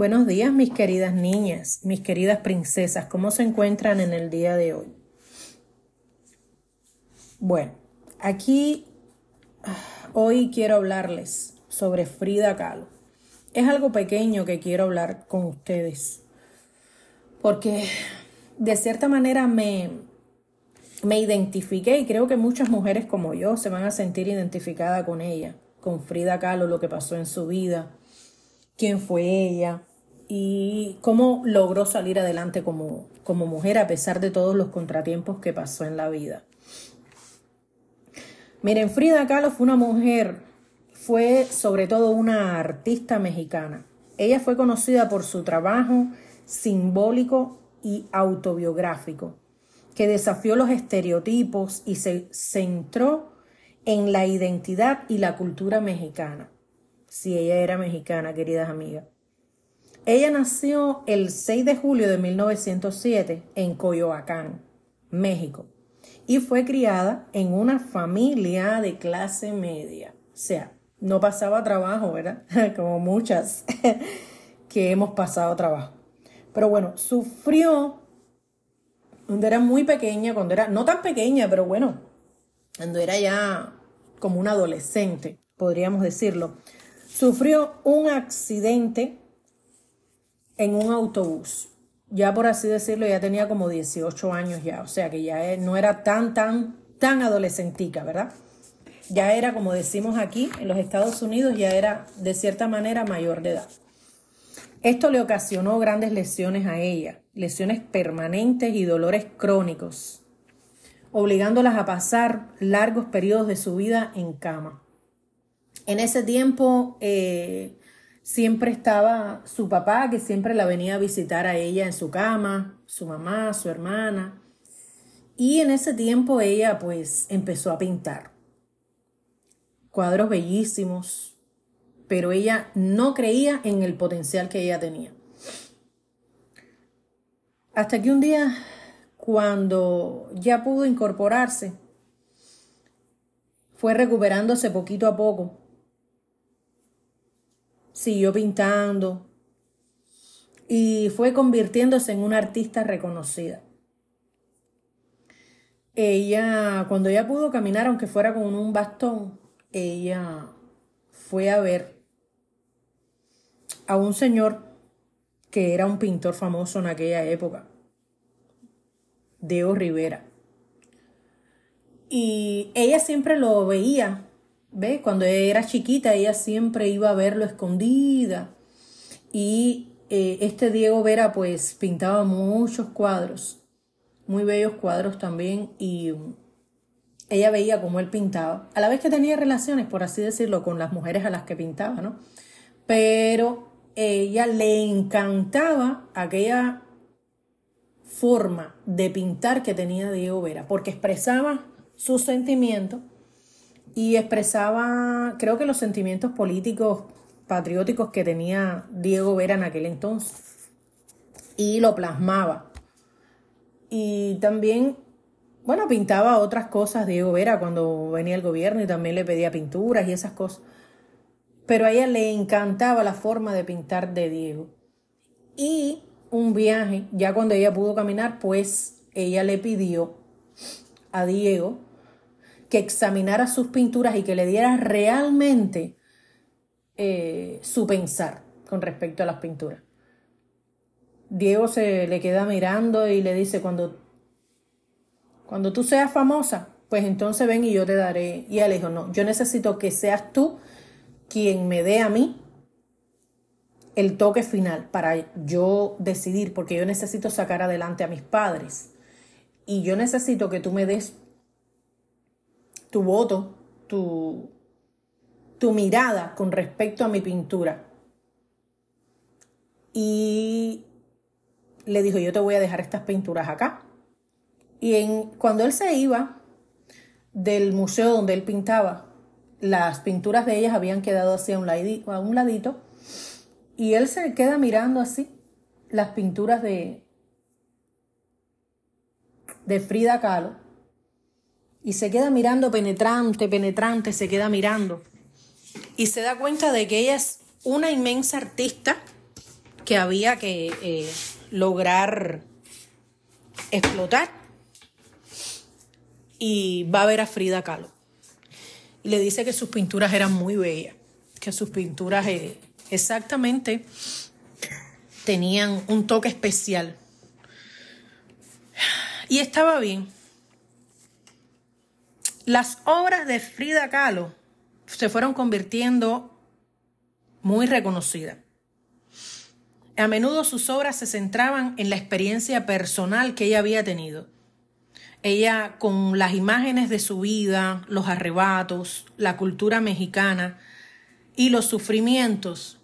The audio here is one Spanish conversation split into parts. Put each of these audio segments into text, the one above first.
Buenos días, mis queridas niñas, mis queridas princesas. ¿Cómo se encuentran en el día de hoy? Bueno, aquí hoy quiero hablarles sobre Frida Kahlo. Es algo pequeño que quiero hablar con ustedes, porque de cierta manera me, me identifiqué y creo que muchas mujeres como yo se van a sentir identificadas con ella, con Frida Kahlo, lo que pasó en su vida, quién fue ella y cómo logró salir adelante como, como mujer a pesar de todos los contratiempos que pasó en la vida. Miren, Frida Kahlo fue una mujer, fue sobre todo una artista mexicana. Ella fue conocida por su trabajo simbólico y autobiográfico que desafió los estereotipos y se centró en la identidad y la cultura mexicana. Si ella era mexicana, queridas amigas. Ella nació el 6 de julio de 1907 en Coyoacán, México, y fue criada en una familia de clase media. O sea, no pasaba trabajo, ¿verdad? Como muchas que hemos pasado trabajo. Pero bueno, sufrió cuando era muy pequeña, cuando era, no tan pequeña, pero bueno, cuando era ya como una adolescente, podríamos decirlo, sufrió un accidente en un autobús. Ya por así decirlo, ya tenía como 18 años ya, o sea que ya no era tan, tan, tan adolescentica, ¿verdad? Ya era, como decimos aquí, en los Estados Unidos, ya era de cierta manera mayor de edad. Esto le ocasionó grandes lesiones a ella, lesiones permanentes y dolores crónicos, obligándolas a pasar largos periodos de su vida en cama. En ese tiempo eh, siempre estaba su papá, que siempre la venía a visitar a ella en su cama, su mamá, su hermana. Y en ese tiempo ella pues empezó a pintar cuadros bellísimos, pero ella no creía en el potencial que ella tenía. Hasta que un día, cuando ya pudo incorporarse, fue recuperándose poquito a poco. Siguió pintando y fue convirtiéndose en una artista reconocida. Ella, cuando ya pudo caminar, aunque fuera con un bastón, ella fue a ver a un señor que era un pintor famoso en aquella época, Diego Rivera. Y ella siempre lo veía, ¿ve? Cuando era chiquita, ella siempre iba a verlo escondida. Y eh, este Diego Vera, pues, pintaba muchos cuadros, muy bellos cuadros también, y ella veía cómo él pintaba, a la vez que tenía relaciones, por así decirlo, con las mujeres a las que pintaba, ¿no? Pero ella le encantaba aquella forma de pintar que tenía Diego Vera, porque expresaba sus sentimientos y expresaba, creo que los sentimientos políticos, patrióticos que tenía Diego Vera en aquel entonces, y lo plasmaba. Y también, bueno, pintaba otras cosas Diego Vera cuando venía el gobierno y también le pedía pinturas y esas cosas pero a ella le encantaba la forma de pintar de Diego. Y un viaje, ya cuando ella pudo caminar, pues ella le pidió a Diego que examinara sus pinturas y que le diera realmente eh, su pensar con respecto a las pinturas. Diego se le queda mirando y le dice, cuando, cuando tú seas famosa, pues entonces ven y yo te daré. Y él dijo, no, yo necesito que seas tú quien me dé a mí el toque final para yo decidir, porque yo necesito sacar adelante a mis padres. Y yo necesito que tú me des tu voto, tu, tu mirada con respecto a mi pintura. Y le dijo, yo te voy a dejar estas pinturas acá. Y en, cuando él se iba del museo donde él pintaba, las pinturas de ellas habían quedado así a un, ladito, a un ladito y él se queda mirando así las pinturas de, de Frida Kahlo y se queda mirando penetrante, penetrante, se queda mirando y se da cuenta de que ella es una inmensa artista que había que eh, lograr explotar. Y va a ver a Frida Kahlo. Y le dice que sus pinturas eran muy bellas, que sus pinturas eh, exactamente tenían un toque especial. Y estaba bien. Las obras de Frida Kahlo se fueron convirtiendo muy reconocidas. A menudo sus obras se centraban en la experiencia personal que ella había tenido. Ella, con las imágenes de su vida, los arrebatos, la cultura mexicana y los sufrimientos,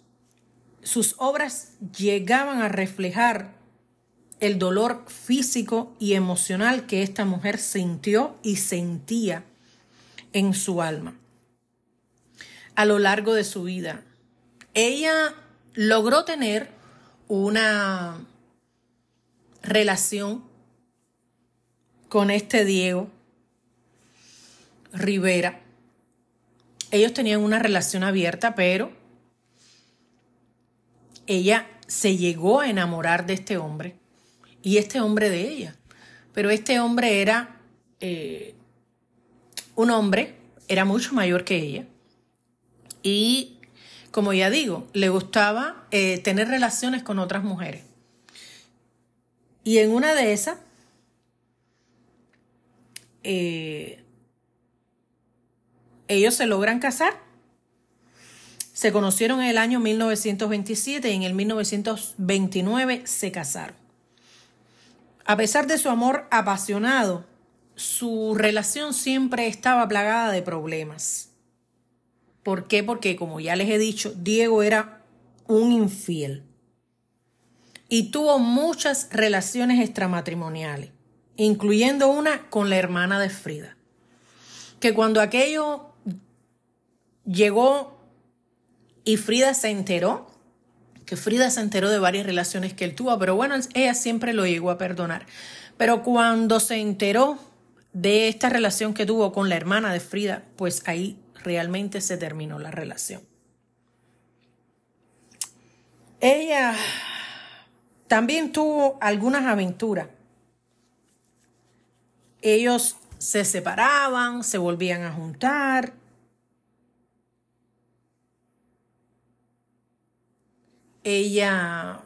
sus obras llegaban a reflejar el dolor físico y emocional que esta mujer sintió y sentía en su alma a lo largo de su vida. Ella logró tener una relación con este Diego Rivera. Ellos tenían una relación abierta, pero ella se llegó a enamorar de este hombre y este hombre de ella. Pero este hombre era eh, un hombre, era mucho mayor que ella. Y, como ya digo, le gustaba eh, tener relaciones con otras mujeres. Y en una de esas, eh, ellos se logran casar. Se conocieron en el año 1927 y en el 1929 se casaron. A pesar de su amor apasionado, su relación siempre estaba plagada de problemas. ¿Por qué? Porque, como ya les he dicho, Diego era un infiel y tuvo muchas relaciones extramatrimoniales, incluyendo una con la hermana de Frida. Que cuando aquello llegó y Frida se enteró, que Frida se enteró de varias relaciones que él tuvo, pero bueno, ella siempre lo llegó a perdonar. Pero cuando se enteró de esta relación que tuvo con la hermana de Frida, pues ahí realmente se terminó la relación. Ella también tuvo algunas aventuras. Ellos se separaban, se volvían a juntar, ella,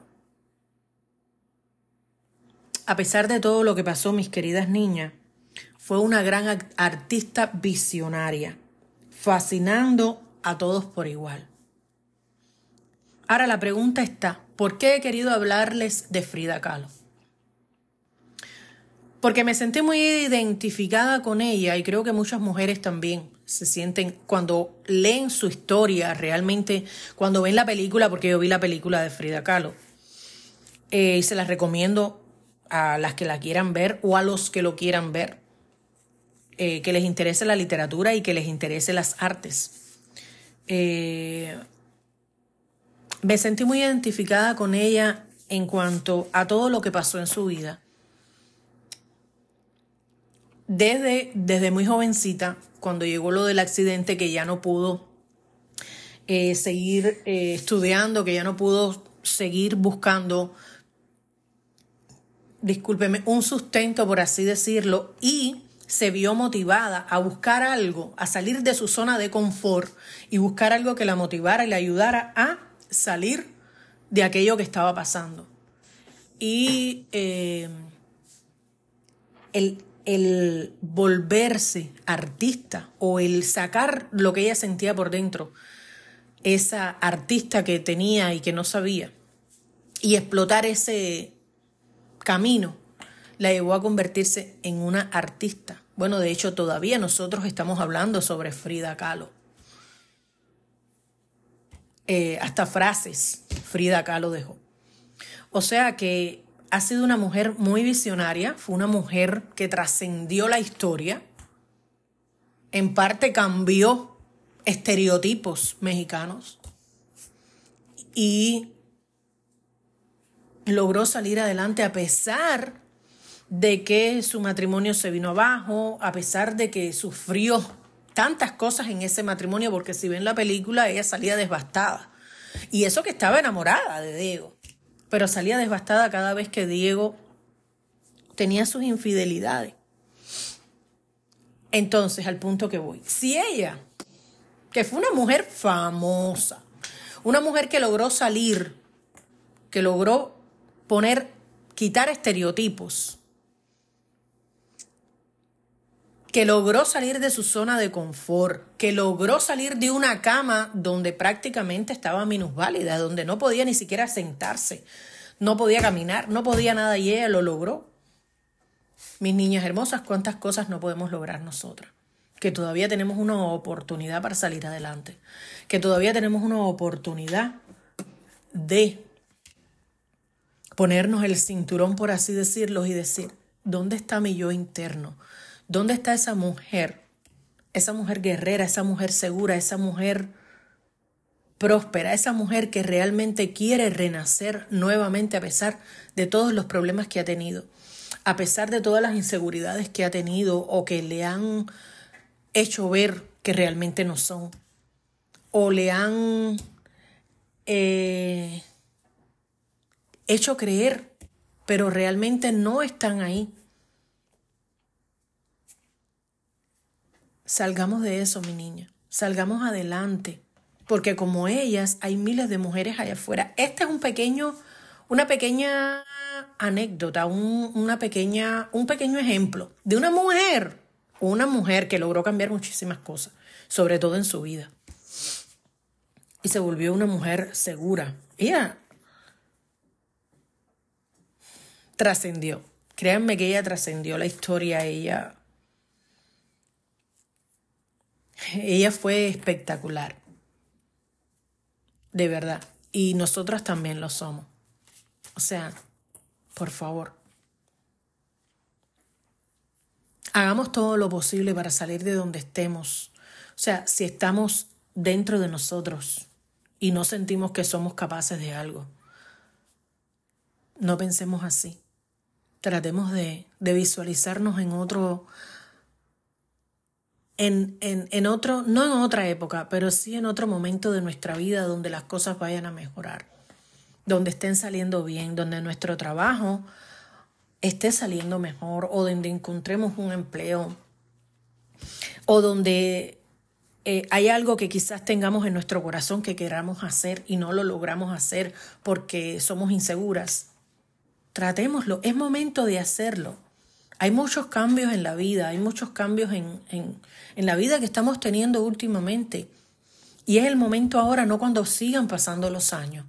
a pesar de todo lo que pasó, mis queridas niñas, fue una gran artista visionaria, fascinando a todos por igual. Ahora la pregunta está, ¿por qué he querido hablarles de Frida Kahlo? Porque me sentí muy identificada con ella y creo que muchas mujeres también se sienten cuando leen su historia, realmente cuando ven la película, porque yo vi la película de Frida Kahlo, eh, y se las recomiendo a las que la quieran ver o a los que lo quieran ver, eh, que les interese la literatura y que les interese las artes. Eh, me sentí muy identificada con ella en cuanto a todo lo que pasó en su vida. Desde, desde muy jovencita cuando llegó lo del accidente, que ya no pudo eh, seguir estudiando, que ya no pudo seguir buscando, discúlpeme, un sustento, por así decirlo, y se vio motivada a buscar algo, a salir de su zona de confort y buscar algo que la motivara y le ayudara a salir de aquello que estaba pasando. Y eh, el, el volverse artista o el sacar lo que ella sentía por dentro, esa artista que tenía y que no sabía, y explotar ese camino, la llevó a convertirse en una artista. Bueno, de hecho todavía nosotros estamos hablando sobre Frida Kahlo. Eh, hasta frases Frida Kahlo dejó. O sea que ha sido una mujer muy visionaria, fue una mujer que trascendió la historia, en parte cambió estereotipos mexicanos y logró salir adelante a pesar de que su matrimonio se vino abajo, a pesar de que sufrió tantas cosas en ese matrimonio, porque si ven la película, ella salía devastada. Y eso que estaba enamorada de Diego pero salía devastada cada vez que Diego tenía sus infidelidades. Entonces, al punto que voy, si ella, que fue una mujer famosa, una mujer que logró salir, que logró poner, quitar estereotipos, que logró salir de su zona de confort, que logró salir de una cama donde prácticamente estaba minusválida, donde no podía ni siquiera sentarse, no podía caminar, no podía nada y ella lo logró. Mis niñas hermosas, cuántas cosas no podemos lograr nosotras. Que todavía tenemos una oportunidad para salir adelante. Que todavía tenemos una oportunidad de ponernos el cinturón, por así decirlo, y decir, ¿dónde está mi yo interno? ¿Dónde está esa mujer? Esa mujer guerrera, esa mujer segura, esa mujer próspera, esa mujer que realmente quiere renacer nuevamente a pesar de todos los problemas que ha tenido a pesar de todas las inseguridades que ha tenido o que le han hecho ver que realmente no son, o le han eh, hecho creer, pero realmente no están ahí. Salgamos de eso, mi niña, salgamos adelante, porque como ellas hay miles de mujeres allá afuera. Este es un pequeño, una pequeña anécdota, un, una pequeña, un pequeño ejemplo de una mujer, una mujer que logró cambiar muchísimas cosas, sobre todo en su vida. Y se volvió una mujer segura. Ella trascendió. Créanme que ella trascendió la historia, ella ella fue espectacular. De verdad. Y nosotras también lo somos. O sea, por favor. Hagamos todo lo posible para salir de donde estemos. O sea, si estamos dentro de nosotros y no sentimos que somos capaces de algo, no pensemos así. Tratemos de, de visualizarnos en otro, en, en, en, otro, no en otra época, pero sí en otro momento de nuestra vida donde las cosas vayan a mejorar donde estén saliendo bien, donde nuestro trabajo esté saliendo mejor o donde encontremos un empleo o donde eh, hay algo que quizás tengamos en nuestro corazón que queramos hacer y no lo logramos hacer porque somos inseguras. Tratémoslo, es momento de hacerlo. Hay muchos cambios en la vida, hay muchos cambios en, en, en la vida que estamos teniendo últimamente. Y es el momento ahora, no cuando sigan pasando los años.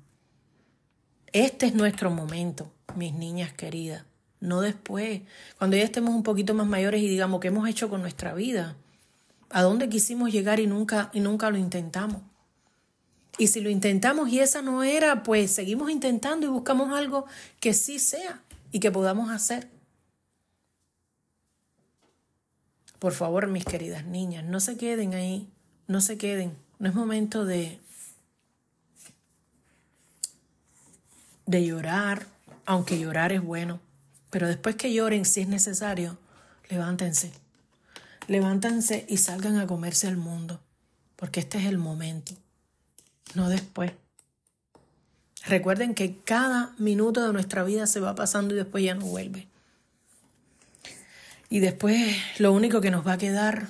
Este es nuestro momento, mis niñas queridas, no después, cuando ya estemos un poquito más mayores y digamos qué hemos hecho con nuestra vida, a dónde quisimos llegar y nunca y nunca lo intentamos. Y si lo intentamos y esa no era, pues seguimos intentando y buscamos algo que sí sea y que podamos hacer. Por favor, mis queridas niñas, no se queden ahí, no se queden. No es momento de de llorar, aunque llorar es bueno, pero después que lloren, si es necesario, levántense. Levántense y salgan a comerse al mundo, porque este es el momento, no después. Recuerden que cada minuto de nuestra vida se va pasando y después ya no vuelve. Y después lo único que nos va a quedar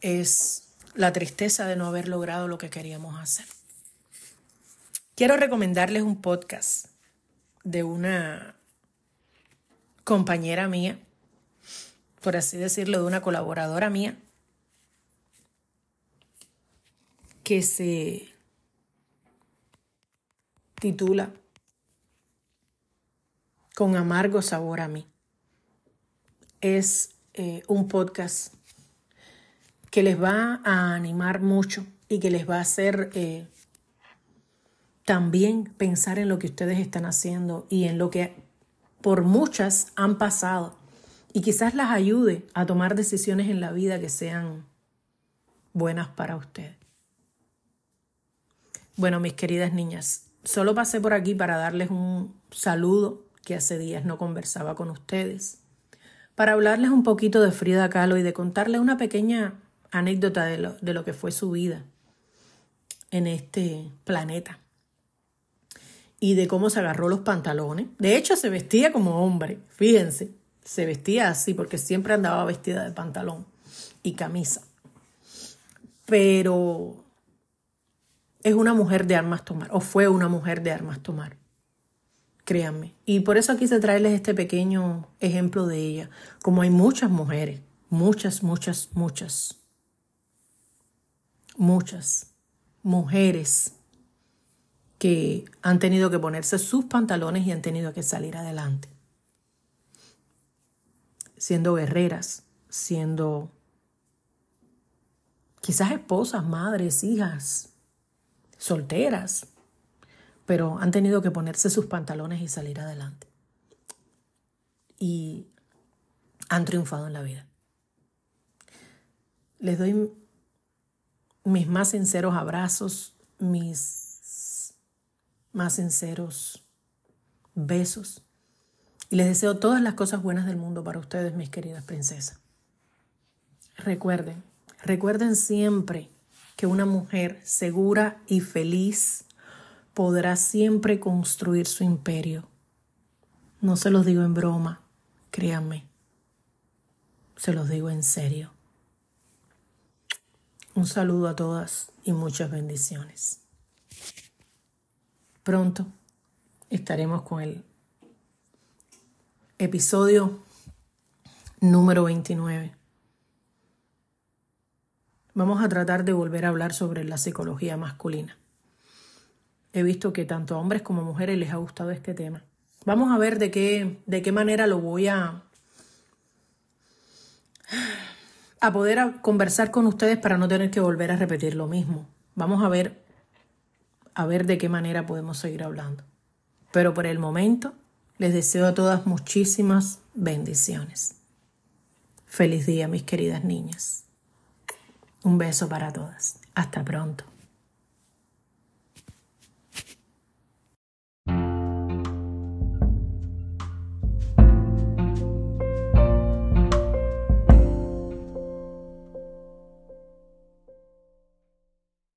es la tristeza de no haber logrado lo que queríamos hacer. Quiero recomendarles un podcast de una compañera mía, por así decirlo, de una colaboradora mía, que se titula Con amargo sabor a mí. Es eh, un podcast que les va a animar mucho y que les va a hacer eh, también pensar en lo que ustedes están haciendo y en lo que por muchas han pasado y quizás las ayude a tomar decisiones en la vida que sean buenas para ustedes. Bueno, mis queridas niñas, solo pasé por aquí para darles un saludo que hace días no conversaba con ustedes, para hablarles un poquito de Frida Kahlo y de contarles una pequeña anécdota de lo, de lo que fue su vida en este planeta y de cómo se agarró los pantalones. De hecho, se vestía como hombre, fíjense, se vestía así porque siempre andaba vestida de pantalón y camisa. Pero es una mujer de armas tomar, o fue una mujer de armas tomar. Créanme. Y por eso quise traerles este pequeño ejemplo de ella. Como hay muchas mujeres, muchas, muchas, muchas, muchas mujeres que han tenido que ponerse sus pantalones y han tenido que salir adelante. Siendo guerreras, siendo quizás esposas, madres, hijas, solteras, pero han tenido que ponerse sus pantalones y salir adelante. Y han triunfado en la vida. Les doy mis más sinceros abrazos, mis más sinceros besos. Y les deseo todas las cosas buenas del mundo para ustedes, mis queridas princesas. Recuerden, recuerden siempre que una mujer segura y feliz podrá siempre construir su imperio. No se los digo en broma, créanme. Se los digo en serio. Un saludo a todas y muchas bendiciones. Pronto estaremos con el episodio número 29. Vamos a tratar de volver a hablar sobre la psicología masculina. He visto que tanto a hombres como mujeres les ha gustado este tema. Vamos a ver de qué, de qué manera lo voy a, a poder conversar con ustedes para no tener que volver a repetir lo mismo. Vamos a ver a ver de qué manera podemos seguir hablando. Pero por el momento, les deseo a todas muchísimas bendiciones. Feliz día, mis queridas niñas. Un beso para todas. Hasta pronto.